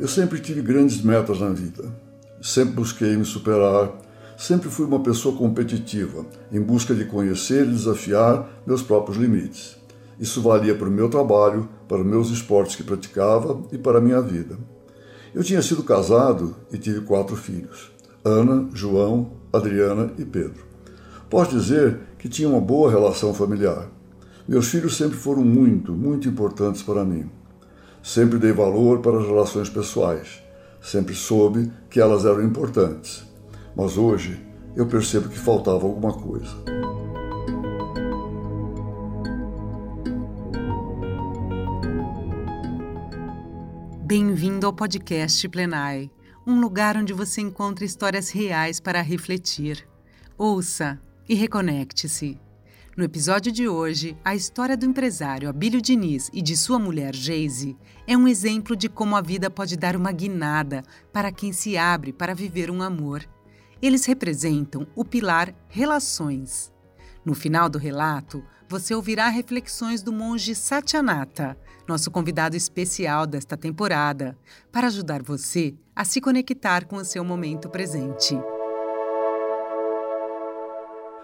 Eu sempre tive grandes metas na vida. Sempre busquei me superar. Sempre fui uma pessoa competitiva, em busca de conhecer e desafiar meus próprios limites. Isso valia para o meu trabalho, para os meus esportes que praticava e para a minha vida. Eu tinha sido casado e tive quatro filhos: Ana, João, Adriana e Pedro. Posso dizer que tinha uma boa relação familiar. Meus filhos sempre foram muito, muito importantes para mim. Sempre dei valor para as relações pessoais. Sempre soube que elas eram importantes. Mas hoje eu percebo que faltava alguma coisa. Bem-vindo ao podcast Plenai, um lugar onde você encontra histórias reais para refletir. Ouça e reconecte-se. No episódio de hoje, a história do empresário Abílio Diniz e de sua mulher Geise é um exemplo de como a vida pode dar uma guinada para quem se abre para viver um amor. Eles representam o pilar Relações. No final do relato, você ouvirá reflexões do monge Satyanata, nosso convidado especial desta temporada, para ajudar você a se conectar com o seu momento presente.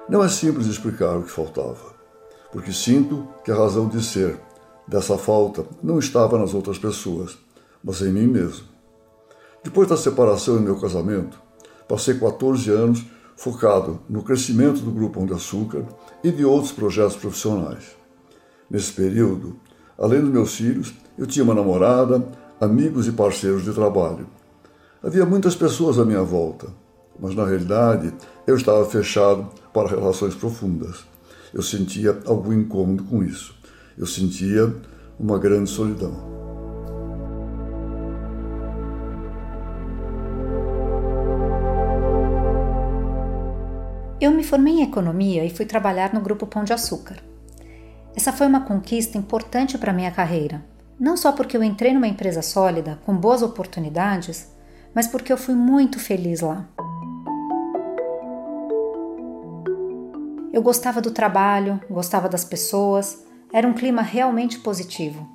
Não é simples explicar o que faltava, porque sinto que a razão de ser dessa falta não estava nas outras pessoas, mas em mim mesmo. Depois da separação e meu casamento, passei 14 anos focado no crescimento do Grupo Pão de Açúcar e de outros projetos profissionais. Nesse período, além dos meus filhos, eu tinha uma namorada, amigos e parceiros de trabalho. Havia muitas pessoas à minha volta, mas na realidade eu estava fechado para relações profundas. Eu sentia algum incômodo com isso. Eu sentia uma grande solidão. Eu me formei em economia e fui trabalhar no Grupo Pão de Açúcar. Essa foi uma conquista importante para minha carreira, não só porque eu entrei numa empresa sólida, com boas oportunidades, mas porque eu fui muito feliz lá. Eu gostava do trabalho, gostava das pessoas, era um clima realmente positivo.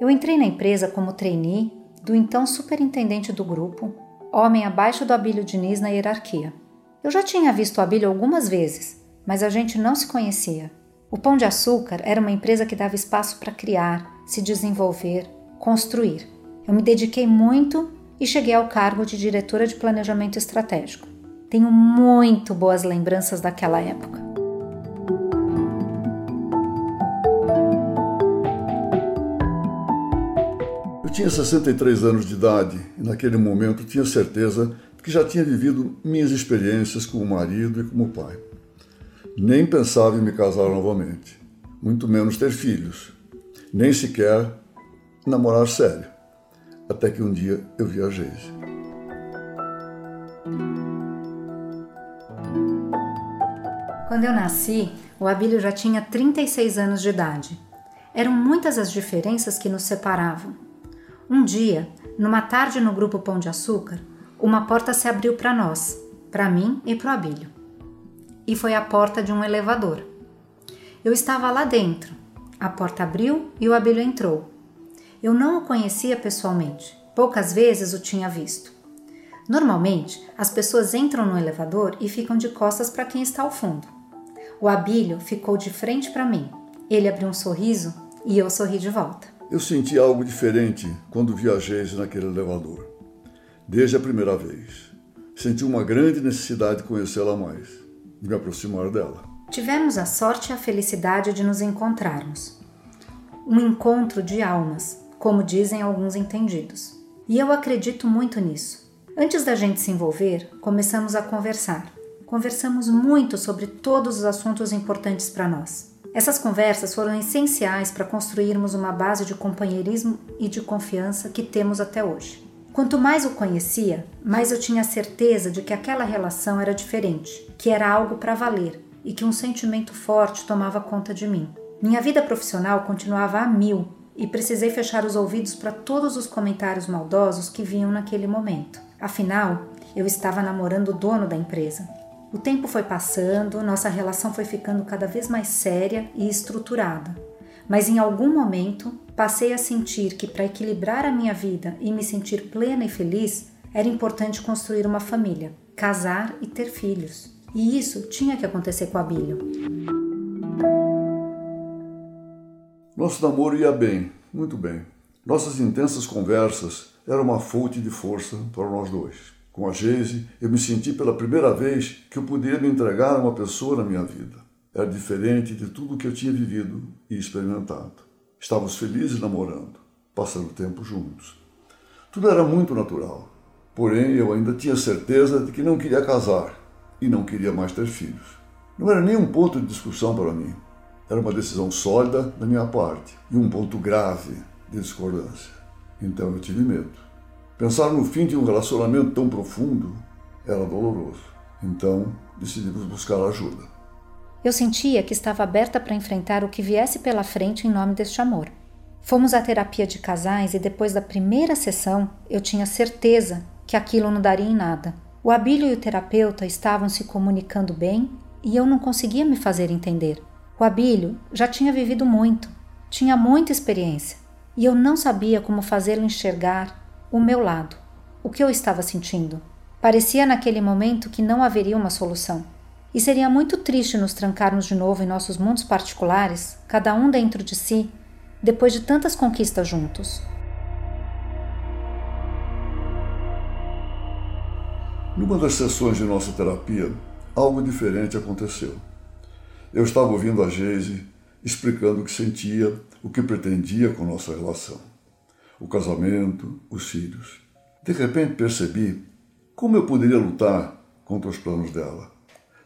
Eu entrei na empresa como trainee do então superintendente do grupo, homem abaixo do Abílio Diniz na hierarquia. Eu já tinha visto o Abílio algumas vezes, mas a gente não se conhecia. O Pão de Açúcar era uma empresa que dava espaço para criar, se desenvolver, construir. Eu me dediquei muito e cheguei ao cargo de diretora de planejamento estratégico. Tenho muito boas lembranças daquela época. Tinha 63 anos de idade e, naquele momento, tinha certeza que já tinha vivido minhas experiências como marido e como pai. Nem pensava em me casar novamente, muito menos ter filhos, nem sequer namorar sério. Até que um dia eu viajei. Quando eu nasci, o Abílio já tinha 36 anos de idade. Eram muitas as diferenças que nos separavam um dia, numa tarde no grupo Pão de Açúcar, uma porta se abriu para nós, para mim e para o Abílio. E foi a porta de um elevador. Eu estava lá dentro. A porta abriu e o Abílio entrou. Eu não o conhecia pessoalmente, poucas vezes o tinha visto. Normalmente, as pessoas entram no elevador e ficam de costas para quem está ao fundo. O Abílio ficou de frente para mim. Ele abriu um sorriso e eu sorri de volta. Eu senti algo diferente quando viajei naquele elevador. Desde a primeira vez. Senti uma grande necessidade de conhecê-la mais, de me aproximar dela. Tivemos a sorte e a felicidade de nos encontrarmos. Um encontro de almas, como dizem alguns entendidos. E eu acredito muito nisso. Antes da gente se envolver, começamos a conversar. Conversamos muito sobre todos os assuntos importantes para nós. Essas conversas foram essenciais para construirmos uma base de companheirismo e de confiança que temos até hoje. Quanto mais o conhecia, mais eu tinha certeza de que aquela relação era diferente, que era algo para valer e que um sentimento forte tomava conta de mim. Minha vida profissional continuava a mil e precisei fechar os ouvidos para todos os comentários maldosos que vinham naquele momento. Afinal, eu estava namorando o dono da empresa o tempo foi passando, nossa relação foi ficando cada vez mais séria e estruturada. mas em algum momento passei a sentir que para equilibrar a minha vida e me sentir plena e feliz, era importante construir uma família, casar e ter filhos. E isso tinha que acontecer com a Abílio. Nosso namoro ia bem, muito bem. Nossas intensas conversas eram uma fonte de força para nós dois. Com a Geise, eu me senti pela primeira vez que eu podia me entregar a uma pessoa na minha vida. Era diferente de tudo que eu tinha vivido e experimentado. Estávamos felizes namorando, passando tempo juntos. Tudo era muito natural. Porém, eu ainda tinha certeza de que não queria casar e não queria mais ter filhos. Não era nem um ponto de discussão para mim. Era uma decisão sólida da minha parte e um ponto grave de discordância. Então eu tive medo. Pensar no fim de um relacionamento tão profundo era doloroso. Então decidimos buscar ajuda. Eu sentia que estava aberta para enfrentar o que viesse pela frente em nome deste amor. Fomos à terapia de casais e depois da primeira sessão eu tinha certeza que aquilo não daria em nada. O Abílio e o terapeuta estavam se comunicando bem e eu não conseguia me fazer entender. O Abílio já tinha vivido muito, tinha muita experiência e eu não sabia como fazê-lo enxergar o meu lado, o que eu estava sentindo. Parecia naquele momento que não haveria uma solução. E seria muito triste nos trancarmos de novo em nossos mundos particulares, cada um dentro de si, depois de tantas conquistas juntos. Numa das sessões de nossa terapia, algo diferente aconteceu. Eu estava ouvindo a Geise explicando o que sentia, o que pretendia com nossa relação. O casamento, os filhos. De repente percebi como eu poderia lutar contra os planos dela.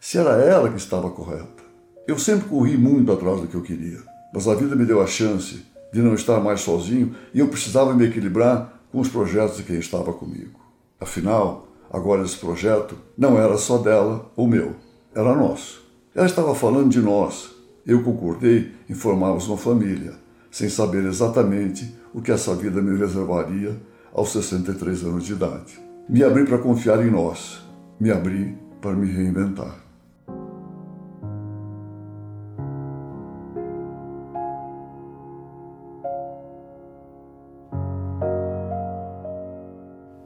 Se era ela que estava correta. Eu sempre corri muito atrás do que eu queria, mas a vida me deu a chance de não estar mais sozinho e eu precisava me equilibrar com os projetos de quem estava comigo. Afinal, Agora, esse projeto não era só dela ou meu, era nosso. Ela estava falando de nós. Eu concordei em formarmos uma família, sem saber exatamente o que essa vida me reservaria aos 63 anos de idade. Me abri para confiar em nós, me abri para me reinventar.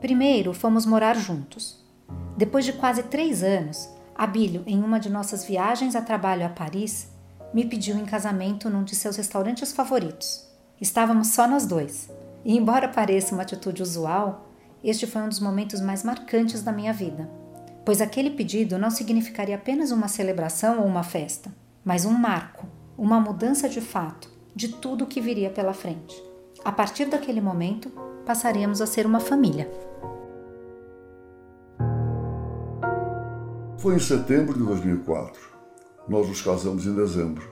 Primeiro fomos morar juntos. Depois de quase três anos, Abílio, em uma de nossas viagens a trabalho a Paris, me pediu em casamento num de seus restaurantes favoritos. Estávamos só nós dois. E, embora pareça uma atitude usual, este foi um dos momentos mais marcantes da minha vida, pois aquele pedido não significaria apenas uma celebração ou uma festa, mas um marco, uma mudança de fato de tudo o que viria pela frente. A partir daquele momento, passaríamos a ser uma família. Foi em setembro de 2004. Nós nos casamos em dezembro.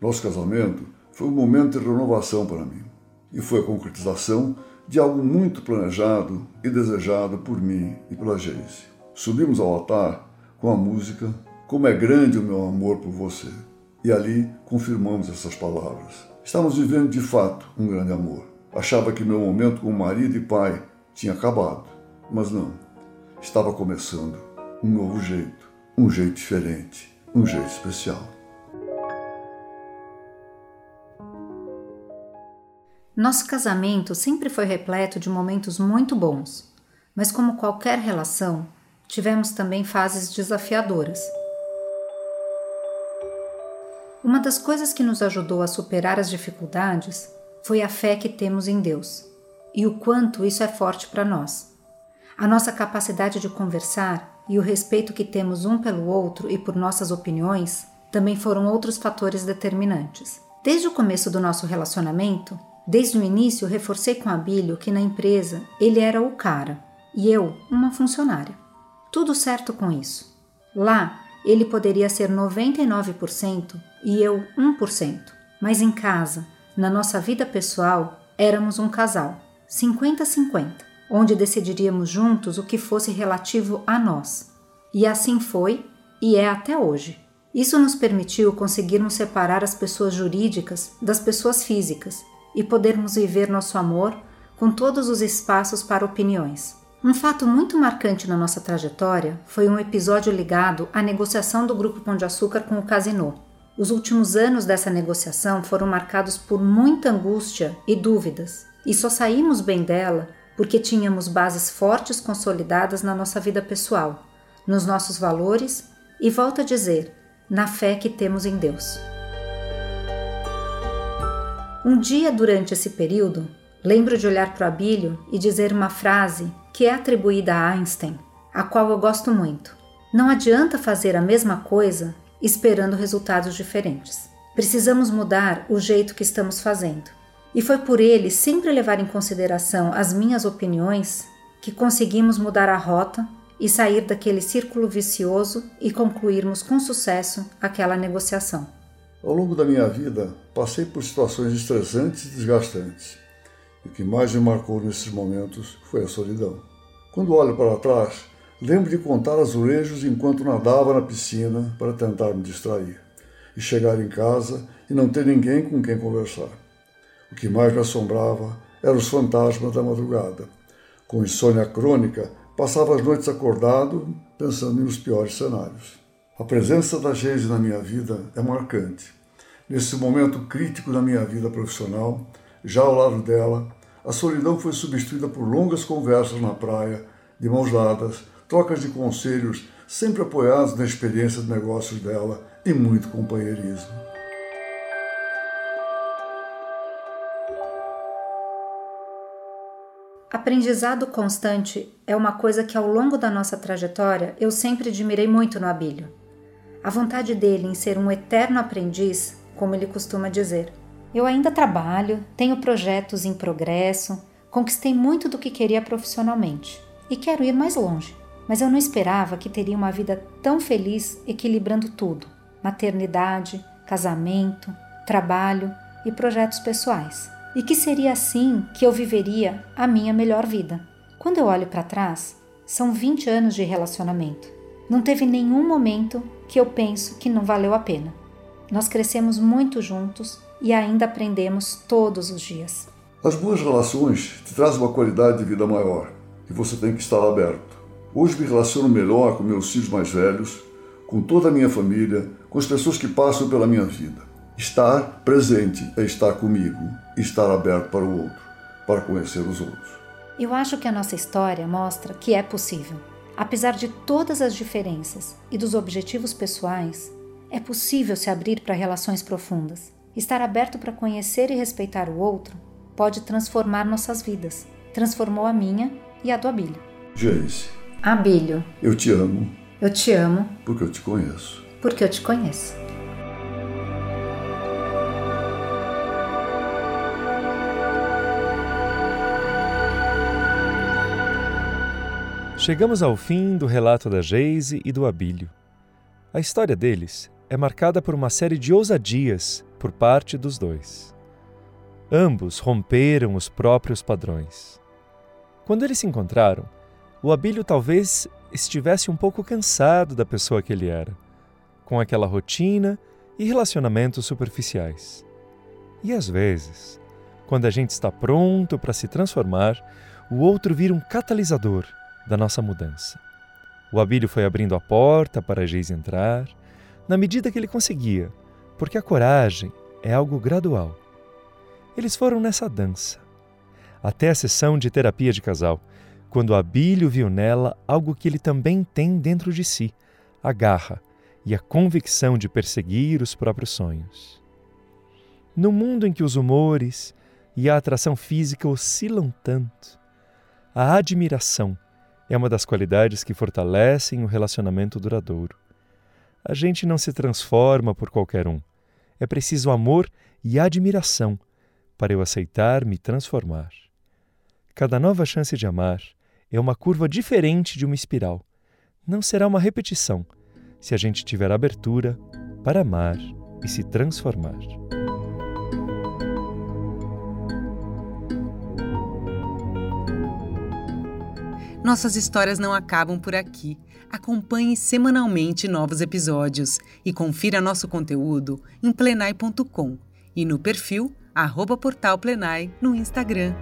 Nosso casamento foi um momento de renovação para mim e foi a concretização de algo muito planejado e desejado por mim e pela Geise. Subimos ao altar com a música Como é grande o meu amor por você. E ali confirmamos essas palavras. Estávamos vivendo de fato um grande amor. Achava que meu momento como marido e pai tinha acabado, mas não. Estava começando um novo jeito, um jeito diferente, um jeito especial. Nosso casamento sempre foi repleto de momentos muito bons, mas como qualquer relação, tivemos também fases desafiadoras. Uma das coisas que nos ajudou a superar as dificuldades foi a fé que temos em Deus e o quanto isso é forte para nós. A nossa capacidade de conversar e o respeito que temos um pelo outro e por nossas opiniões também foram outros fatores determinantes. Desde o começo do nosso relacionamento, desde o início reforcei com Abílio que na empresa ele era o cara e eu uma funcionária. Tudo certo com isso. Lá ele poderia ser 99% e eu 1%, mas em casa, na nossa vida pessoal, éramos um casal, 50-50 onde decidiríamos juntos o que fosse relativo a nós. E assim foi e é até hoje. Isso nos permitiu conseguirmos separar as pessoas jurídicas das pessoas físicas e podermos viver nosso amor com todos os espaços para opiniões. Um fato muito marcante na nossa trajetória foi um episódio ligado à negociação do Grupo Pão de Açúcar com o Casino. Os últimos anos dessa negociação foram marcados por muita angústia e dúvidas, e só saímos bem dela porque tínhamos bases fortes consolidadas na nossa vida pessoal, nos nossos valores e, volto a dizer, na fé que temos em Deus. Um dia durante esse período, lembro de olhar para o Abílio e dizer uma frase que é atribuída a Einstein, a qual eu gosto muito. Não adianta fazer a mesma coisa esperando resultados diferentes. Precisamos mudar o jeito que estamos fazendo. E foi por ele sempre levar em consideração as minhas opiniões que conseguimos mudar a rota e sair daquele círculo vicioso e concluirmos com sucesso aquela negociação. Ao longo da minha vida, passei por situações estressantes e desgastantes. E o que mais me marcou nesses momentos foi a solidão. Quando olho para trás, lembro de contar azulejos enquanto nadava na piscina para tentar me distrair. E chegar em casa e não ter ninguém com quem conversar. O que mais me assombrava eram os fantasmas da madrugada. Com insônia crônica, passava as noites acordado, pensando nos piores cenários. A presença da Geise na minha vida é marcante. Nesse momento crítico da minha vida profissional, já ao lado dela, a solidão foi substituída por longas conversas na praia, de mãos dadas, trocas de conselhos, sempre apoiados na experiência de negócios dela e muito companheirismo. Aprendizado constante é uma coisa que ao longo da nossa trajetória eu sempre admirei muito no Abílio. A vontade dele em ser um eterno aprendiz, como ele costuma dizer. Eu ainda trabalho, tenho projetos em progresso, conquistei muito do que queria profissionalmente e quero ir mais longe. Mas eu não esperava que teria uma vida tão feliz equilibrando tudo: maternidade, casamento, trabalho e projetos pessoais e que seria assim que eu viveria a minha melhor vida. Quando eu olho para trás, são 20 anos de relacionamento. Não teve nenhum momento que eu penso que não valeu a pena. Nós crescemos muito juntos e ainda aprendemos todos os dias. As boas relações te trazem uma qualidade de vida maior e você tem que estar aberto. Hoje me relaciono melhor com meus filhos mais velhos, com toda a minha família, com as pessoas que passam pela minha vida. Estar presente é estar comigo, estar aberto para o outro, para conhecer os outros. Eu acho que a nossa história mostra que é possível. Apesar de todas as diferenças e dos objetivos pessoais, é possível se abrir para relações profundas. Estar aberto para conhecer e respeitar o outro pode transformar nossas vidas. Transformou a minha e a do Abílio. Jace. Abílio. Eu te amo. Eu te amo. Porque eu te conheço. Porque eu te conheço. Chegamos ao fim do relato da Geise e do Abílio. A história deles é marcada por uma série de ousadias por parte dos dois. Ambos romperam os próprios padrões. Quando eles se encontraram, o Abílio talvez estivesse um pouco cansado da pessoa que ele era, com aquela rotina e relacionamentos superficiais. E às vezes, quando a gente está pronto para se transformar, o outro vira um catalisador da nossa mudança. O Abílio foi abrindo a porta para Geis entrar, na medida que ele conseguia, porque a coragem é algo gradual. Eles foram nessa dança, até a sessão de terapia de casal, quando Abílio viu nela algo que ele também tem dentro de si, a garra e a convicção de perseguir os próprios sonhos. No mundo em que os humores e a atração física oscilam tanto, a admiração é uma das qualidades que fortalecem o relacionamento duradouro. A gente não se transforma por qualquer um. É preciso amor e admiração para eu aceitar me transformar. Cada nova chance de amar é uma curva diferente de uma espiral. Não será uma repetição se a gente tiver abertura para amar e se transformar. Nossas histórias não acabam por aqui. Acompanhe semanalmente novos episódios e confira nosso conteúdo em plenai.com e no perfil arroba portal Plenai no Instagram.